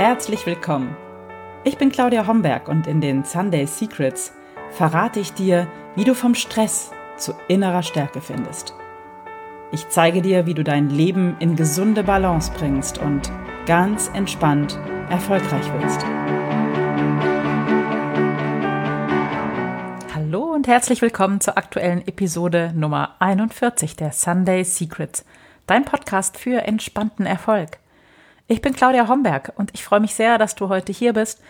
herzlich willkommen. Ich bin Claudia Homberg und in den Sunday Secrets verrate ich dir, wie du vom Stress zu innerer Stärke findest. Ich zeige dir, wie du dein Leben in gesunde Balance bringst und ganz entspannt erfolgreich wirst. Hallo und herzlich willkommen zur aktuellen Episode Nummer 41 der Sunday Secrets, dein Podcast für entspannten Erfolg. Ich bin Claudia Homberg und ich freue mich sehr, dass du heute hier bist,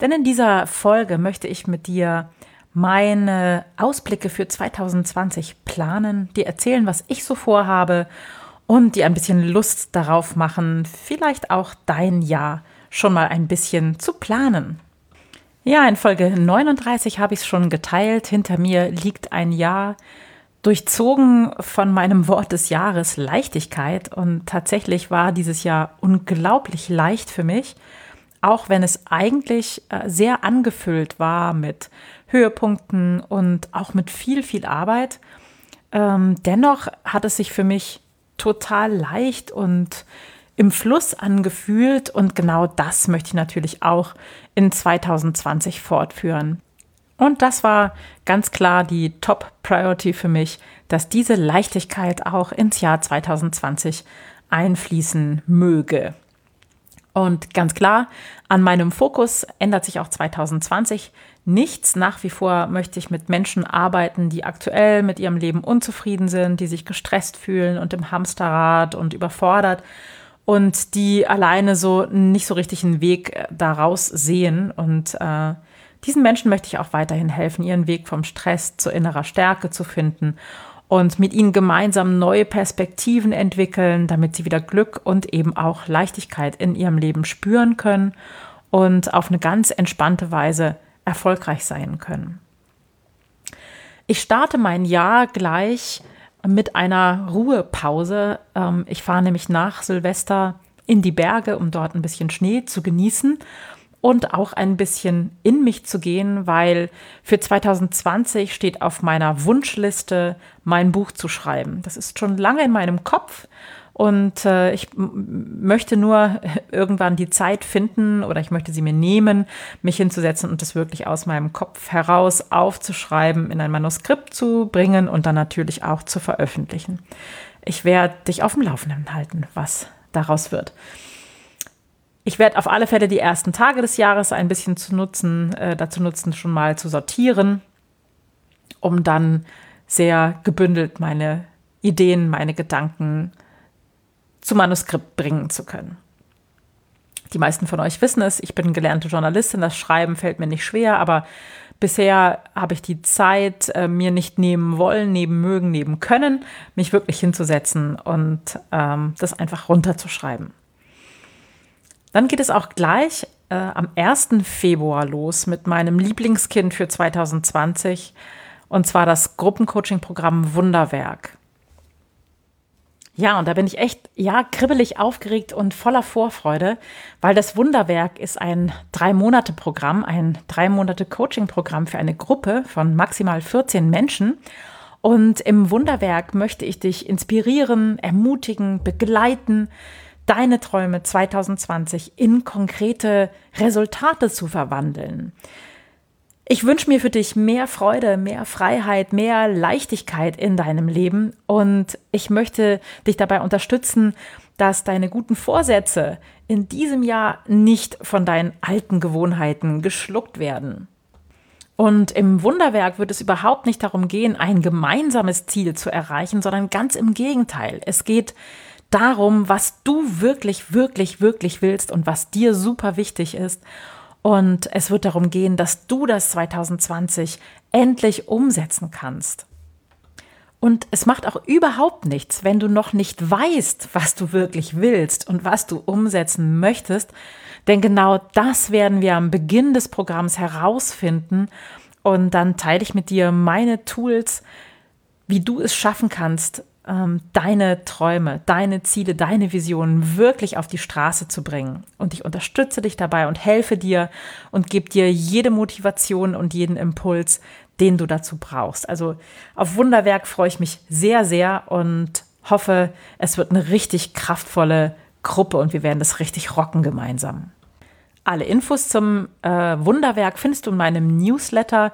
denn in dieser Folge möchte ich mit dir meine Ausblicke für 2020 planen, dir erzählen, was ich so vorhabe und dir ein bisschen Lust darauf machen, vielleicht auch dein Jahr schon mal ein bisschen zu planen. Ja, in Folge 39 habe ich es schon geteilt. Hinter mir liegt ein Jahr, durchzogen von meinem Wort des Jahres Leichtigkeit. Und tatsächlich war dieses Jahr unglaublich leicht für mich, auch wenn es eigentlich äh, sehr angefüllt war mit Höhepunkten und auch mit viel, viel Arbeit. Ähm, dennoch hat es sich für mich total leicht und im Fluss angefühlt und genau das möchte ich natürlich auch in 2020 fortführen. Und das war ganz klar die Top-Priority für mich, dass diese Leichtigkeit auch ins Jahr 2020 einfließen möge. Und ganz klar, an meinem Fokus ändert sich auch 2020 nichts. Nach wie vor möchte ich mit Menschen arbeiten, die aktuell mit ihrem Leben unzufrieden sind, die sich gestresst fühlen und im Hamsterrad und überfordert und die alleine so nicht so richtig einen Weg daraus sehen und äh, diesen Menschen möchte ich auch weiterhin helfen, ihren Weg vom Stress zu innerer Stärke zu finden und mit ihnen gemeinsam neue Perspektiven entwickeln, damit sie wieder Glück und eben auch Leichtigkeit in ihrem Leben spüren können und auf eine ganz entspannte Weise erfolgreich sein können. Ich starte mein Jahr gleich mit einer Ruhepause. Ähm, ich fahre nämlich nach Silvester in die Berge, um dort ein bisschen Schnee zu genießen und auch ein bisschen in mich zu gehen, weil für 2020 steht auf meiner Wunschliste, mein Buch zu schreiben. Das ist schon lange in meinem Kopf und äh, ich möchte nur irgendwann die Zeit finden oder ich möchte sie mir nehmen, mich hinzusetzen und das wirklich aus meinem Kopf heraus aufzuschreiben, in ein Manuskript zu bringen und dann natürlich auch zu veröffentlichen. Ich werde dich auf dem Laufenden halten, was daraus wird. Ich werde auf alle Fälle die ersten Tage des Jahres ein bisschen zu nutzen, äh, dazu nutzen, schon mal zu sortieren, um dann sehr gebündelt meine Ideen, meine Gedanken zu Manuskript bringen zu können. Die meisten von euch wissen es, ich bin gelernte Journalistin, das Schreiben fällt mir nicht schwer, aber bisher habe ich die Zeit äh, mir nicht nehmen wollen, nehmen mögen, nehmen können, mich wirklich hinzusetzen und ähm, das einfach runterzuschreiben. Dann geht es auch gleich äh, am 1. Februar los mit meinem Lieblingskind für 2020 und zwar das Gruppencoaching-Programm Wunderwerk. Ja, und da bin ich echt, ja, kribbelig aufgeregt und voller Vorfreude, weil das Wunderwerk ist ein Drei-Monate-Programm, ein Drei-Monate-Coaching-Programm für eine Gruppe von maximal 14 Menschen. Und im Wunderwerk möchte ich dich inspirieren, ermutigen, begleiten, deine Träume 2020 in konkrete Resultate zu verwandeln. Ich wünsche mir für dich mehr Freude, mehr Freiheit, mehr Leichtigkeit in deinem Leben und ich möchte dich dabei unterstützen, dass deine guten Vorsätze in diesem Jahr nicht von deinen alten Gewohnheiten geschluckt werden. Und im Wunderwerk wird es überhaupt nicht darum gehen, ein gemeinsames Ziel zu erreichen, sondern ganz im Gegenteil. Es geht darum, was du wirklich, wirklich, wirklich willst und was dir super wichtig ist. Und es wird darum gehen, dass du das 2020 endlich umsetzen kannst. Und es macht auch überhaupt nichts, wenn du noch nicht weißt, was du wirklich willst und was du umsetzen möchtest. Denn genau das werden wir am Beginn des Programms herausfinden. Und dann teile ich mit dir meine Tools, wie du es schaffen kannst, ähm, deine Träume, deine Ziele, deine Visionen wirklich auf die Straße zu bringen. Und ich unterstütze dich dabei und helfe dir und gebe dir jede Motivation und jeden Impuls, den du dazu brauchst. Also auf Wunderwerk freue ich mich sehr, sehr und hoffe, es wird eine richtig kraftvolle Gruppe und wir werden das richtig rocken gemeinsam. Alle Infos zum äh, Wunderwerk findest du in meinem Newsletter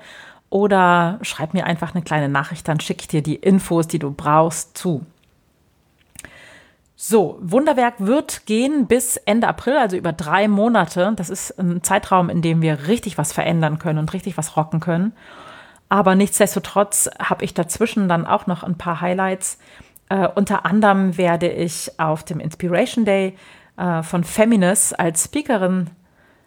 oder schreib mir einfach eine kleine Nachricht, dann schicke ich dir die Infos, die du brauchst, zu. So, Wunderwerk wird gehen bis Ende April, also über drei Monate. Das ist ein Zeitraum, in dem wir richtig was verändern können und richtig was rocken können. Aber nichtsdestotrotz habe ich dazwischen dann auch noch ein paar Highlights. Äh, unter anderem werde ich auf dem Inspiration Day äh, von Feminist als Speakerin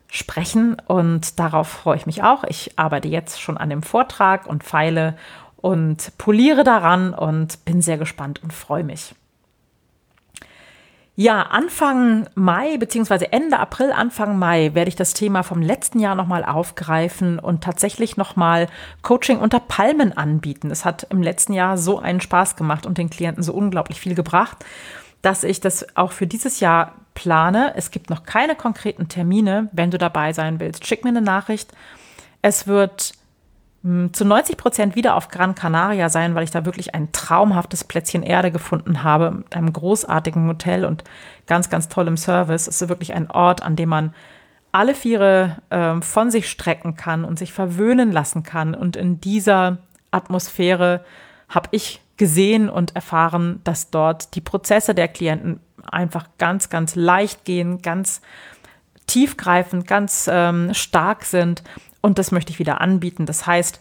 sprechen und darauf freue ich mich auch. Ich arbeite jetzt schon an dem Vortrag und feile und poliere daran und bin sehr gespannt und freue mich. Ja, Anfang Mai beziehungsweise Ende April, Anfang Mai werde ich das Thema vom letzten Jahr nochmal aufgreifen und tatsächlich nochmal Coaching unter Palmen anbieten. Es hat im letzten Jahr so einen Spaß gemacht und den Klienten so unglaublich viel gebracht, dass ich das auch für dieses Jahr plane. Es gibt noch keine konkreten Termine. Wenn du dabei sein willst, schick mir eine Nachricht. Es wird hm, zu 90 Prozent wieder auf Gran Canaria sein, weil ich da wirklich ein traumhaftes Plätzchen Erde gefunden habe, mit einem großartigen Hotel und ganz, ganz tollem Service. Es ist wirklich ein Ort, an dem man alle Viere äh, von sich strecken kann und sich verwöhnen lassen kann. Und in dieser Atmosphäre habe ich gesehen und erfahren, dass dort die Prozesse der Klienten einfach ganz, ganz leicht gehen, ganz tiefgreifend, ganz ähm, stark sind und das möchte ich wieder anbieten. Das heißt,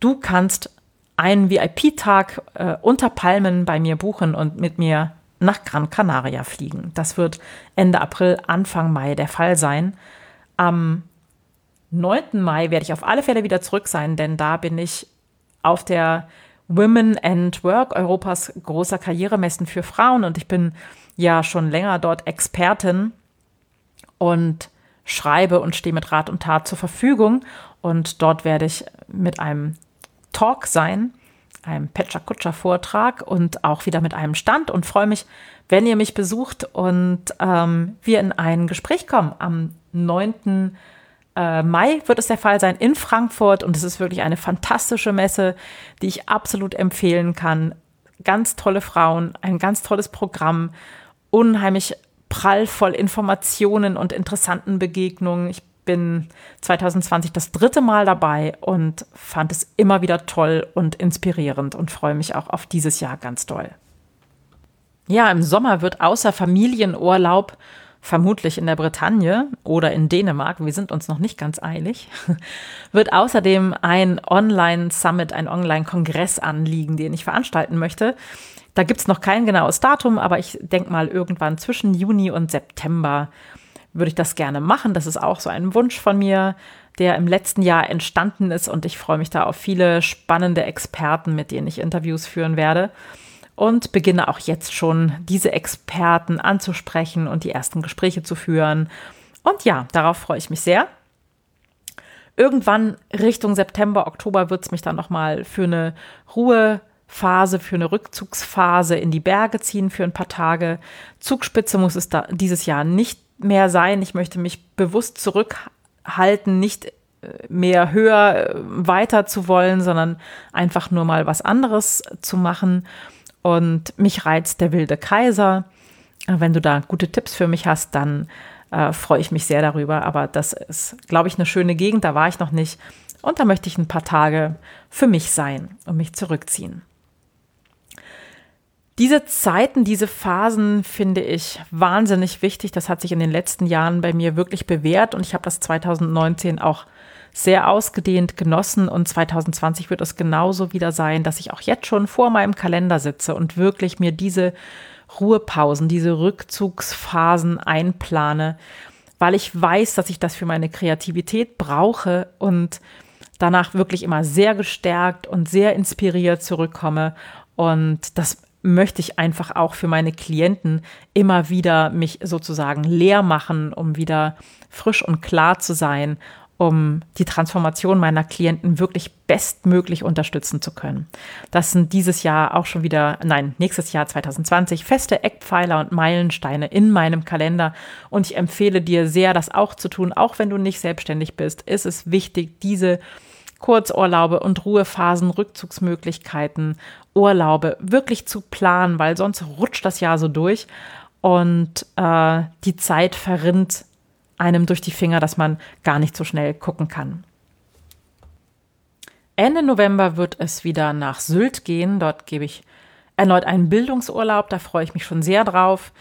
du kannst einen VIP-Tag äh, unter Palmen bei mir buchen und mit mir nach Gran Canaria fliegen. Das wird Ende April, Anfang Mai der Fall sein. Am 9. Mai werde ich auf alle Fälle wieder zurück sein, denn da bin ich auf der Women and Work, Europas großer Karrieremessen für Frauen. Und ich bin ja schon länger dort Expertin und schreibe und stehe mit Rat und Tat zur Verfügung. Und dort werde ich mit einem Talk sein, einem Petscher Kutscher Vortrag und auch wieder mit einem Stand und freue mich, wenn ihr mich besucht und ähm, wir in ein Gespräch kommen. Am 9. Äh, Mai wird es der Fall sein in Frankfurt und es ist wirklich eine fantastische Messe, die ich absolut empfehlen kann. Ganz tolle Frauen, ein ganz tolles Programm, unheimlich prallvoll Informationen und interessanten Begegnungen. Ich bin 2020 das dritte Mal dabei und fand es immer wieder toll und inspirierend und freue mich auch auf dieses Jahr ganz toll. Ja, im Sommer wird außer Familienurlaub vermutlich in der Bretagne oder in Dänemark, wir sind uns noch nicht ganz eilig, wird außerdem ein Online-Summit, ein Online-Kongress anliegen, den ich veranstalten möchte. Da gibt es noch kein genaues Datum, aber ich denke mal, irgendwann zwischen Juni und September würde ich das gerne machen. Das ist auch so ein Wunsch von mir, der im letzten Jahr entstanden ist und ich freue mich da auf viele spannende Experten, mit denen ich Interviews führen werde und beginne auch jetzt schon diese Experten anzusprechen und die ersten Gespräche zu führen. Und ja, darauf freue ich mich sehr. Irgendwann Richtung September, Oktober wird es mich dann nochmal für eine Ruhe Phase, für eine Rückzugsphase in die Berge ziehen für ein paar Tage. Zugspitze muss es da dieses Jahr nicht mehr sein. Ich möchte mich bewusst zurückhalten, nicht äh, mehr höher äh, weiter zu wollen, sondern einfach nur mal was anderes zu machen. Und mich reizt der wilde Kaiser. Wenn du da gute Tipps für mich hast, dann äh, freue ich mich sehr darüber. Aber das ist, glaube ich, eine schöne Gegend. Da war ich noch nicht. Und da möchte ich ein paar Tage für mich sein und mich zurückziehen. Diese Zeiten, diese Phasen finde ich wahnsinnig wichtig. Das hat sich in den letzten Jahren bei mir wirklich bewährt und ich habe das 2019 auch sehr ausgedehnt genossen und 2020 wird es genauso wieder sein, dass ich auch jetzt schon vor meinem Kalender sitze und wirklich mir diese Ruhepausen, diese Rückzugsphasen einplane, weil ich weiß, dass ich das für meine Kreativität brauche und danach wirklich immer sehr gestärkt und sehr inspiriert zurückkomme. Und das möchte ich einfach auch für meine Klienten immer wieder mich sozusagen leer machen, um wieder frisch und klar zu sein, um die Transformation meiner Klienten wirklich bestmöglich unterstützen zu können. Das sind dieses Jahr auch schon wieder, nein, nächstes Jahr 2020 feste Eckpfeiler und Meilensteine in meinem Kalender. Und ich empfehle dir sehr, das auch zu tun, auch wenn du nicht selbstständig bist, ist es wichtig, diese Kurzurlaube und Ruhephasen, Rückzugsmöglichkeiten, Urlaube wirklich zu planen, weil sonst rutscht das Jahr so durch. Und äh, die Zeit verrinnt einem durch die Finger, dass man gar nicht so schnell gucken kann. Ende November wird es wieder nach Sylt gehen. Dort gebe ich erneut einen Bildungsurlaub. Da freue ich mich schon sehr drauf.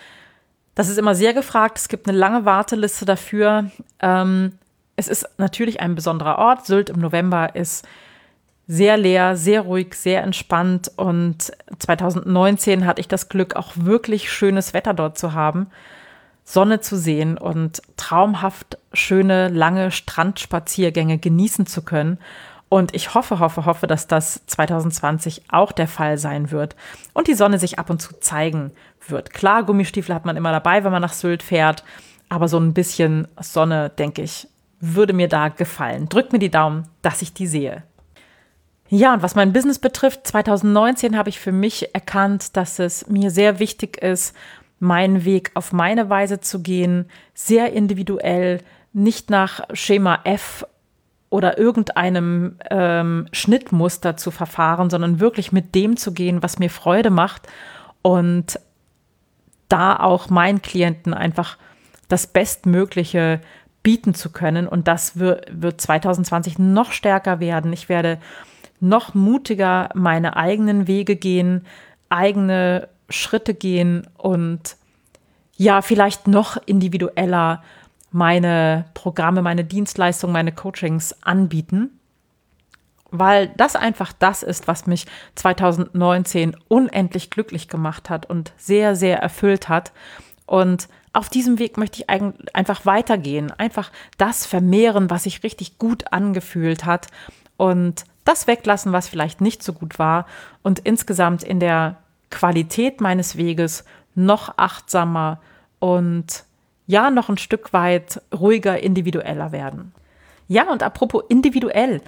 Das ist immer sehr gefragt. Es gibt eine lange Warteliste dafür. Ähm, es ist natürlich ein besonderer Ort. Sylt im November ist sehr leer, sehr ruhig, sehr entspannt. Und 2019 hatte ich das Glück, auch wirklich schönes Wetter dort zu haben, Sonne zu sehen und traumhaft schöne, lange Strandspaziergänge genießen zu können. Und ich hoffe, hoffe, hoffe, dass das 2020 auch der Fall sein wird und die Sonne sich ab und zu zeigen wird. Klar, Gummistiefel hat man immer dabei, wenn man nach Sylt fährt, aber so ein bisschen Sonne, denke ich, würde mir da gefallen. Drückt mir die Daumen, dass ich die sehe. Ja, und was mein Business betrifft, 2019 habe ich für mich erkannt, dass es mir sehr wichtig ist, meinen Weg auf meine Weise zu gehen, sehr individuell, nicht nach Schema F oder irgendeinem ähm, Schnittmuster zu verfahren, sondern wirklich mit dem zu gehen, was mir Freude macht und da auch meinen Klienten einfach das Bestmögliche bieten zu können. Und das wird, wird 2020 noch stärker werden. Ich werde noch mutiger meine eigenen Wege gehen, eigene Schritte gehen und ja, vielleicht noch individueller meine Programme, meine Dienstleistungen, meine Coachings anbieten, weil das einfach das ist, was mich 2019 unendlich glücklich gemacht hat und sehr, sehr erfüllt hat. Und auf diesem Weg möchte ich einfach weitergehen, einfach das vermehren, was sich richtig gut angefühlt hat und das weglassen, was vielleicht nicht so gut war und insgesamt in der Qualität meines Weges noch achtsamer und ja, noch ein Stück weit ruhiger, individueller werden. Ja, und apropos individuell.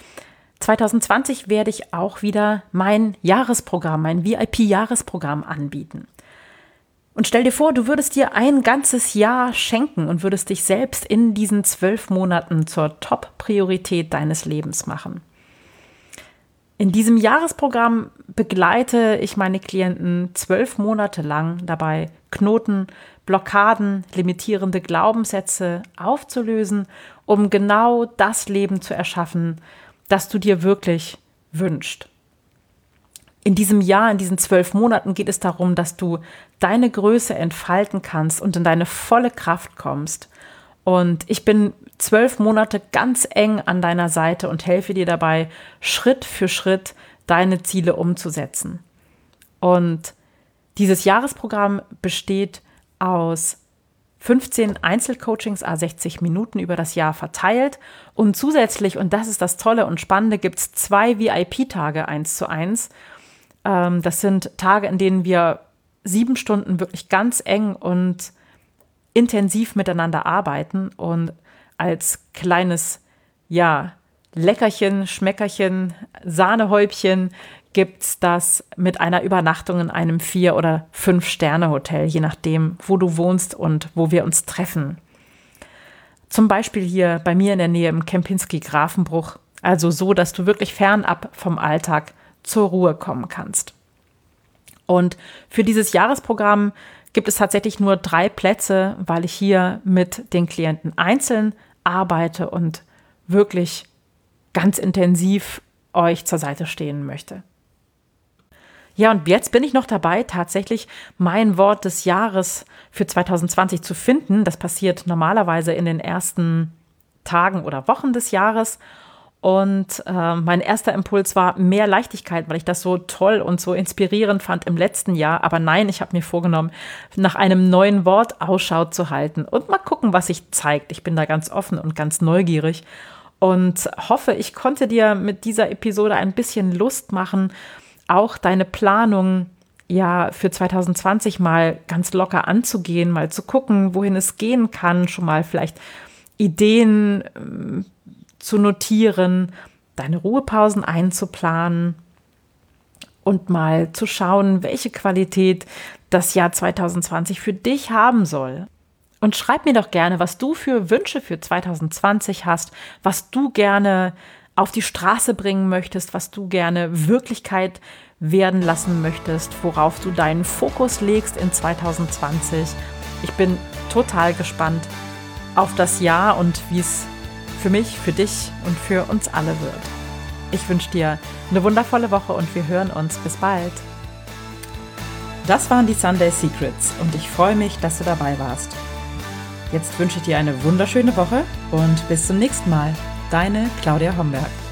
2020 werde ich auch wieder mein Jahresprogramm, mein VIP-Jahresprogramm anbieten. Und stell dir vor, du würdest dir ein ganzes Jahr schenken und würdest dich selbst in diesen zwölf Monaten zur Top-Priorität deines Lebens machen. In diesem Jahresprogramm begleite ich meine Klienten zwölf Monate lang dabei, Knoten, Blockaden, limitierende Glaubenssätze aufzulösen, um genau das Leben zu erschaffen, das du dir wirklich wünschst. In diesem Jahr, in diesen zwölf Monaten geht es darum, dass du deine Größe entfalten kannst und in deine volle Kraft kommst. Und ich bin zwölf Monate ganz eng an deiner Seite und helfe dir dabei, Schritt für Schritt deine Ziele umzusetzen. Und dieses Jahresprogramm besteht aus 15 Einzelcoachings, a 60 Minuten über das Jahr verteilt. Und zusätzlich, und das ist das Tolle und Spannende, gibt es zwei VIP-Tage eins zu eins. Ähm, das sind Tage, in denen wir sieben Stunden wirklich ganz eng und intensiv miteinander arbeiten und als kleines, ja, Leckerchen, Schmeckerchen, Sahnehäubchen gibt es das mit einer Übernachtung in einem Vier- oder Fünf-Sterne-Hotel, je nachdem, wo du wohnst und wo wir uns treffen. Zum Beispiel hier bei mir in der Nähe im Kempinski Grafenbruch, also so, dass du wirklich fernab vom Alltag zur Ruhe kommen kannst. Und für dieses Jahresprogramm gibt es tatsächlich nur drei Plätze, weil ich hier mit den Klienten einzeln arbeite und wirklich ganz intensiv euch zur Seite stehen möchte. Ja, und jetzt bin ich noch dabei, tatsächlich mein Wort des Jahres für 2020 zu finden. Das passiert normalerweise in den ersten Tagen oder Wochen des Jahres. Und äh, mein erster Impuls war mehr Leichtigkeit, weil ich das so toll und so inspirierend fand im letzten Jahr. Aber nein, ich habe mir vorgenommen, nach einem neuen Wort Ausschau zu halten und mal gucken, was sich zeigt. Ich bin da ganz offen und ganz neugierig und hoffe, ich konnte dir mit dieser Episode ein bisschen Lust machen, auch deine Planung ja für 2020 mal ganz locker anzugehen, mal zu gucken, wohin es gehen kann, schon mal vielleicht Ideen äh, zu notieren, deine Ruhepausen einzuplanen und mal zu schauen, welche Qualität das Jahr 2020 für dich haben soll. Und schreib mir doch gerne, was du für Wünsche für 2020 hast, was du gerne auf die Straße bringen möchtest, was du gerne Wirklichkeit werden lassen möchtest, worauf du deinen Fokus legst in 2020. Ich bin total gespannt auf das Jahr und wie es für mich, für dich und für uns alle wird. Ich wünsche dir eine wundervolle Woche und wir hören uns. Bis bald. Das waren die Sunday Secrets und ich freue mich, dass du dabei warst. Jetzt wünsche ich dir eine wunderschöne Woche und bis zum nächsten Mal. Deine Claudia Homberg.